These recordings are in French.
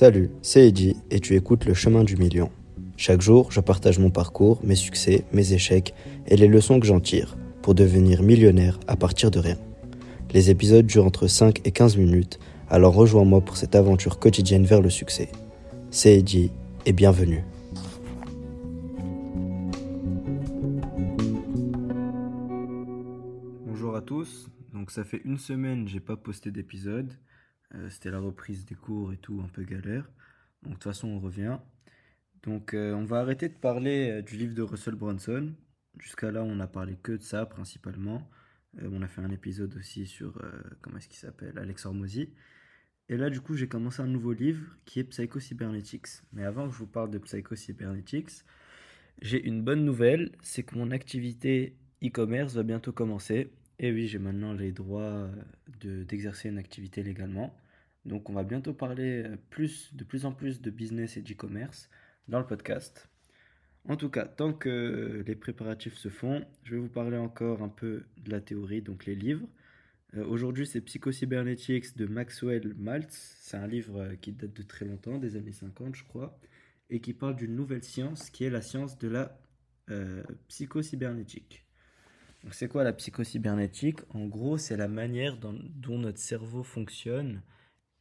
Salut, c'est Eddie et tu écoutes Le Chemin du Million. Chaque jour, je partage mon parcours, mes succès, mes échecs et les leçons que j'en tire pour devenir millionnaire à partir de rien. Les épisodes durent entre 5 et 15 minutes, alors rejoins-moi pour cette aventure quotidienne vers le succès. C'est Eddie et bienvenue. Bonjour à tous, donc ça fait une semaine j'ai pas posté d'épisode. Euh, c'était la reprise des cours et tout, un peu galère. Donc de toute façon, on revient. Donc euh, on va arrêter de parler euh, du livre de Russell Brunson. Jusqu'à là, on n'a parlé que de ça principalement. on a fait un épisode aussi sur, comment est-ce qu'il s'appelle, Alex Hormozy. Et là, du coup, j'ai commencé un nouveau livre qui est Psycho-Cybernetics. Mais avant que je vous parle de Psycho-Cybernetics, j'ai une bonne nouvelle, c'est que mon activité e-commerce va bientôt commencer. Et oui, j'ai maintenant les droits d'exercer une activité légalement. Donc on va bientôt parler euh, plus, de plus en plus de business et d'e-commerce dans le podcast. En tout cas, tant que les préparatifs se font, je vais vous parler encore un peu de la théorie, donc les livres. Euh, aujourd'hui, c'est Psycho-Cybernetics de Maxwell Maltz. C'est un livre euh, qui date de très longtemps, des années 50, je crois, et qui parle d'une nouvelle science qui est la science de la psycho-cybernétique. C'est quoi la psycho-cybernétique En gros, c'est la manière dont notre cerveau fonctionne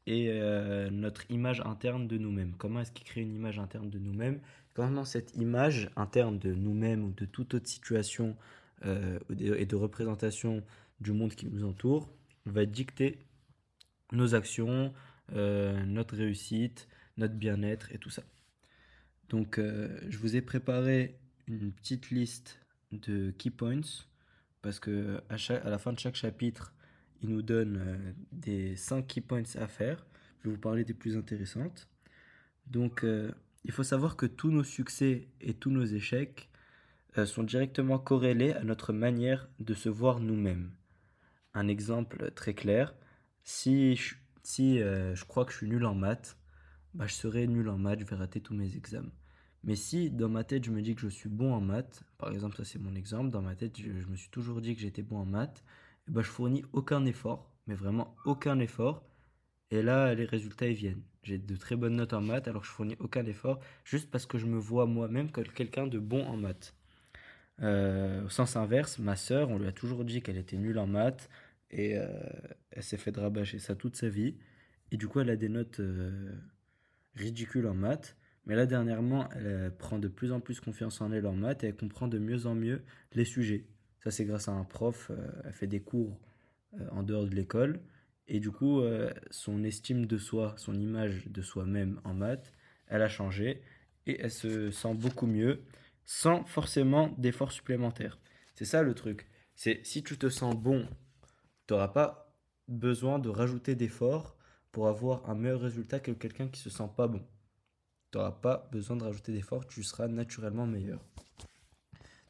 et euh, notre image interne de nous-mêmes. Comment est-ce qu'il crée une image interne de nous-mêmes? Comment cette image interne de nous-mêmes ou de toute autre situation euh, et de représentation du monde qui nous entoure va dicter nos actions, euh, notre réussite, notre bien-être et tout ça. Donc je vous ai préparé une petite liste de key points parce que à, la fin de chaque chapitre, il nous donne euh, des 5 key points à faire. Je vais vous parler des plus intéressantes. Donc, euh, il faut savoir que tous nos succès et tous nos échecs euh, sont directement corrélés à notre manière de se voir nous-mêmes. Un exemple très clair, si je, je crois que je suis nul en maths, bah, je serai nul en maths, je vais rater tous mes examens. Mais si dans ma tête je me dis que je suis bon en maths, par exemple ça c'est mon exemple, dans ma tête je, me suis toujours dit que j'étais bon en maths, je eh ben, je fournis aucun effort, mais vraiment aucun effort. Et là, les résultats, ils viennent. J'ai de très bonnes notes en maths, alors que je fournis aucun effort, juste parce que je me vois moi-même comme quelqu'un de bon en maths. Euh, au sens inverse, ma sœur, on lui a toujours dit qu'elle était nulle en maths, et euh, elle s'est fait rabâcher ça toute sa vie. Et du coup, elle a des notes euh, ridicules en maths. Mais là, dernièrement, elle prend de plus en plus confiance en elle en maths et elle comprend de mieux en mieux les sujets. Ça, c'est grâce à un prof. Euh, elle fait des cours euh, en dehors de l'école. Et du coup, euh, son estime de soi, son image de soi-même en maths, elle a changé. Et elle se sent beaucoup mieux sans forcément d'efforts supplémentaires. C'est ça le truc. C'est si tu te sens bon, tu n'auras pas besoin de rajouter d'efforts pour avoir un meilleur résultat que quelqu'un qui se sent pas bon. Tu n'auras pas besoin de rajouter d'efforts, tu seras naturellement meilleur.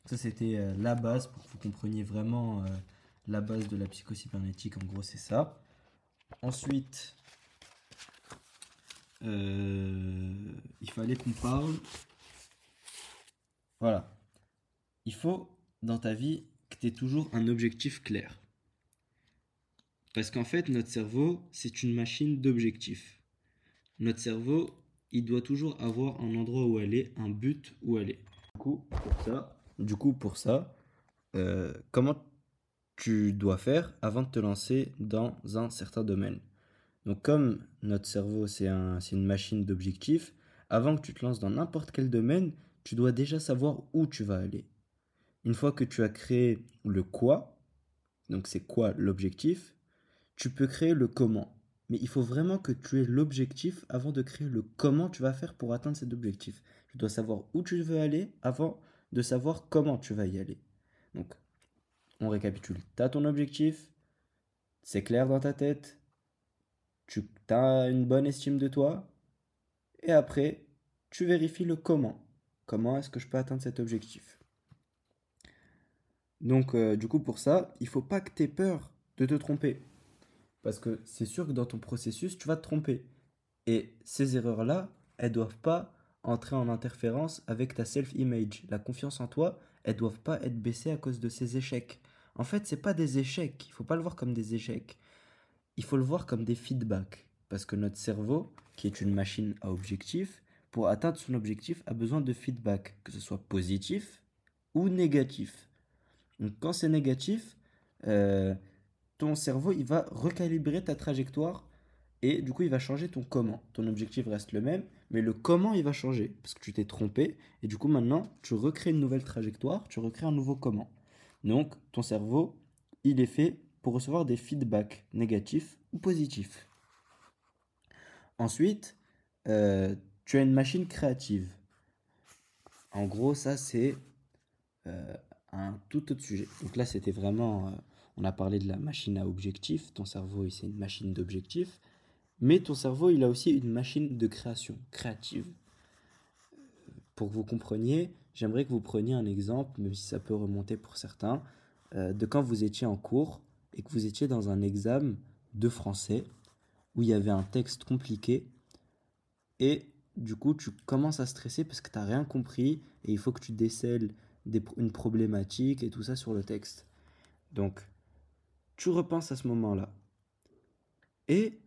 Ça, c'était euh, la base pour que vous compreniez vraiment euh, la base de la psychocybernétique. En gros, c'est ça. Ensuite, euh, il fallait qu'on parle. Voilà. Il faut, dans ta vie, que tu aies toujours un objectif clair. Parce qu'en fait, notre cerveau, c'est une machine d'objectifs. Notre cerveau, il doit toujours avoir un endroit où aller, un but où aller. Du coup, pour ça, du coup, pour ça, euh, comment tu dois faire avant de te lancer dans un certain domaine? Donc, comme notre cerveau, c'est un, une machine d'objectifs, avant que tu te lances dans n'importe quel domaine, tu dois déjà savoir où tu vas aller. Une fois que tu as créé le quoi, donc c'est quoi l'objectif, tu peux créer le comment. Mais il faut vraiment que tu aies l'objectif avant de créer le comment tu vas faire pour atteindre cet objectif. Tu dois savoir où tu veux aller avant de savoir comment tu vas y aller. Donc, on récapitule. Tu as ton objectif, c'est clair dans ta tête, tu as une bonne estime de toi, et après, tu vérifies le comment. Comment est-ce que je peux atteindre cet objectif? Donc, euh, du coup, pour ça, il faut pas que tu aies peur de te tromper. Parce que c'est sûr que dans ton processus, tu vas te tromper. Et ces erreurs-là, elles doivent pas entrer en interférence avec ta self-image. La confiance en toi, elles doivent pas être baissées à cause de ces échecs. En fait, c'est pas des échecs. Il faut pas le voir comme des échecs. Il faut le voir comme des feedbacks. Parce que notre cerveau, qui est une machine à objectif, pour atteindre son objectif, a besoin de feedback, que ce soit positif ou négatif. Donc quand c'est négatif, euh, ton cerveau, il va recalibrer ta trajectoire et du coup, il va changer ton comment. Ton objectif reste le même, mais le comment, il va changer parce que tu t'es trompé. Et du coup, maintenant, tu recrées une nouvelle trajectoire, tu recrées un nouveau comment. Donc, ton cerveau, il est fait pour recevoir des feedbacks négatifs ou positifs. Ensuite, euh, tu as une machine créative. En gros, ça, c'est euh, un tout autre sujet. Donc là, c'était vraiment... Euh, on a parlé de la machine à objectifs. Ton cerveau, c'est une machine d'objectifs. Mais ton cerveau, il a aussi une machine de création, créative. Pour que vous compreniez, j'aimerais que vous preniez un exemple, même si ça peut remonter pour certains, euh, de quand vous étiez en cours et que vous étiez dans un examen de français où il y avait un texte compliqué et du coup tu commences à stresser parce que tu n'as rien compris et il faut que tu décèles une problématique et tout ça sur le texte. Donc, tu repenses à ce moment-là. Et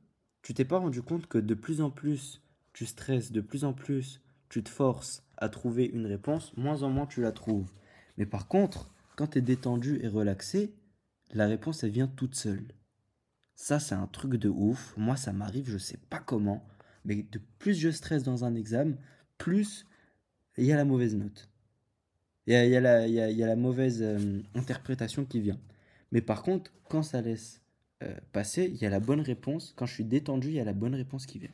tu t'es pas rendu compte que de plus en plus tu stresses, de plus en plus tu te forces à trouver une réponse, moins en moins tu la trouves. Mais par contre, quand tu es détendu et relaxé, la réponse elle vient toute seule. Ça c'est un truc de ouf. Moi ça m'arrive, je sais pas comment, mais de plus je stresse dans un examen, plus il y a la mauvaise note. Il y a, la mauvaise euh, interprétation qui vient. Mais par contre, quand ça laisse euh, passer, il y a la bonne réponse. Quand je suis détendu, il y a la bonne réponse qui vient.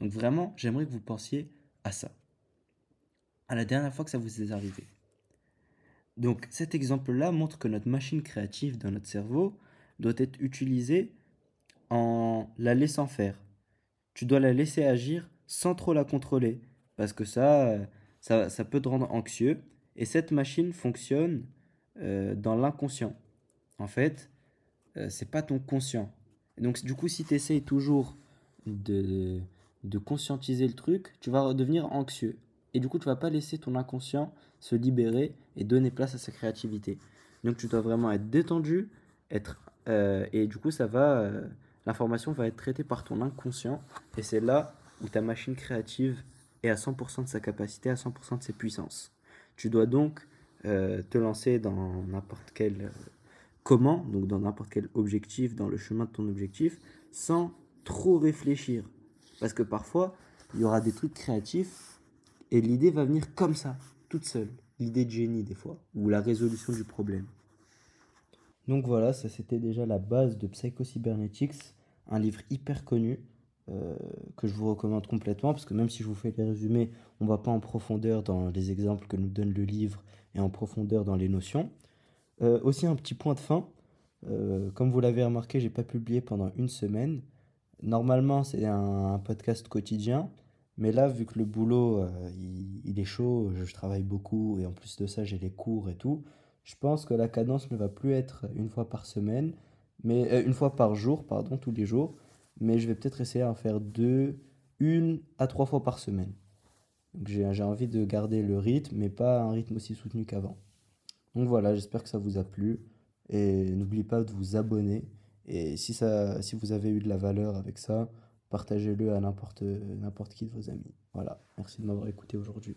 Donc vraiment, j'aimerais que vous pensiez à ça. À la dernière fois que ça vous est arrivé. Donc cet exemple-là montre que notre machine créative dans notre cerveau doit être utilisée en la laissant faire. Tu dois la laisser agir sans trop la contrôler. Parce que ça, ça peut te rendre anxieux. Et cette machine fonctionne euh, dans l'inconscient. En fait, euh, c'est pas ton conscient. donc, du coup, si tu essayes toujours de, conscientiser le truc, tu vas devenir anxieux. Et du coup, tu vas pas laisser ton inconscient se libérer et donner place à sa créativité. Donc, tu dois vraiment être détendu, être euh, et du coup, ça va, euh, l'information va être traitée par ton inconscient. Et c'est là où ta machine créative est à 100% de sa capacité, à 100% de ses puissances. Tu dois donc te lancer dans n'importe quel comment, donc dans n'importe quel objectif, dans le chemin de ton objectif, sans trop réfléchir. Parce que parfois, il y aura des trucs créatifs et l'idée va venir comme ça, toute seule. L'idée de génie des fois, ou la résolution du problème. Donc voilà, ça c'était déjà la base de Psycho-Cybernetics, un livre hyper connu euh, que je vous recommande complètement, parce que même si je vous fais les résumés, on va pas en profondeur dans les exemples que nous donne le livre et en profondeur dans les notions. Euh, aussi un petit point de fin. Euh, comme vous l'avez remarqué, j'ai pas publié pendant une semaine. Normalement, c'est un, podcast quotidien, mais là, vu que le boulot euh, il, est chaud, je, travaille beaucoup et en plus de ça, j'ai les cours et tout. Je pense que la cadence ne va plus être une fois par semaine, mais une fois par jour, pardon, tous les jours. Mais je vais peut-être essayer d'en faire deux, une à trois fois par semaine. j'ai envie de garder le rythme, mais pas un rythme aussi soutenu qu'avant. Donc voilà, j'espère que ça vous a plu. Et n'oubliez pas de vous abonner. Et si, ça, si vous avez eu de la valeur avec ça, partagez-le à n'importe qui de vos amis. Voilà, merci de m'avoir écouté aujourd'hui.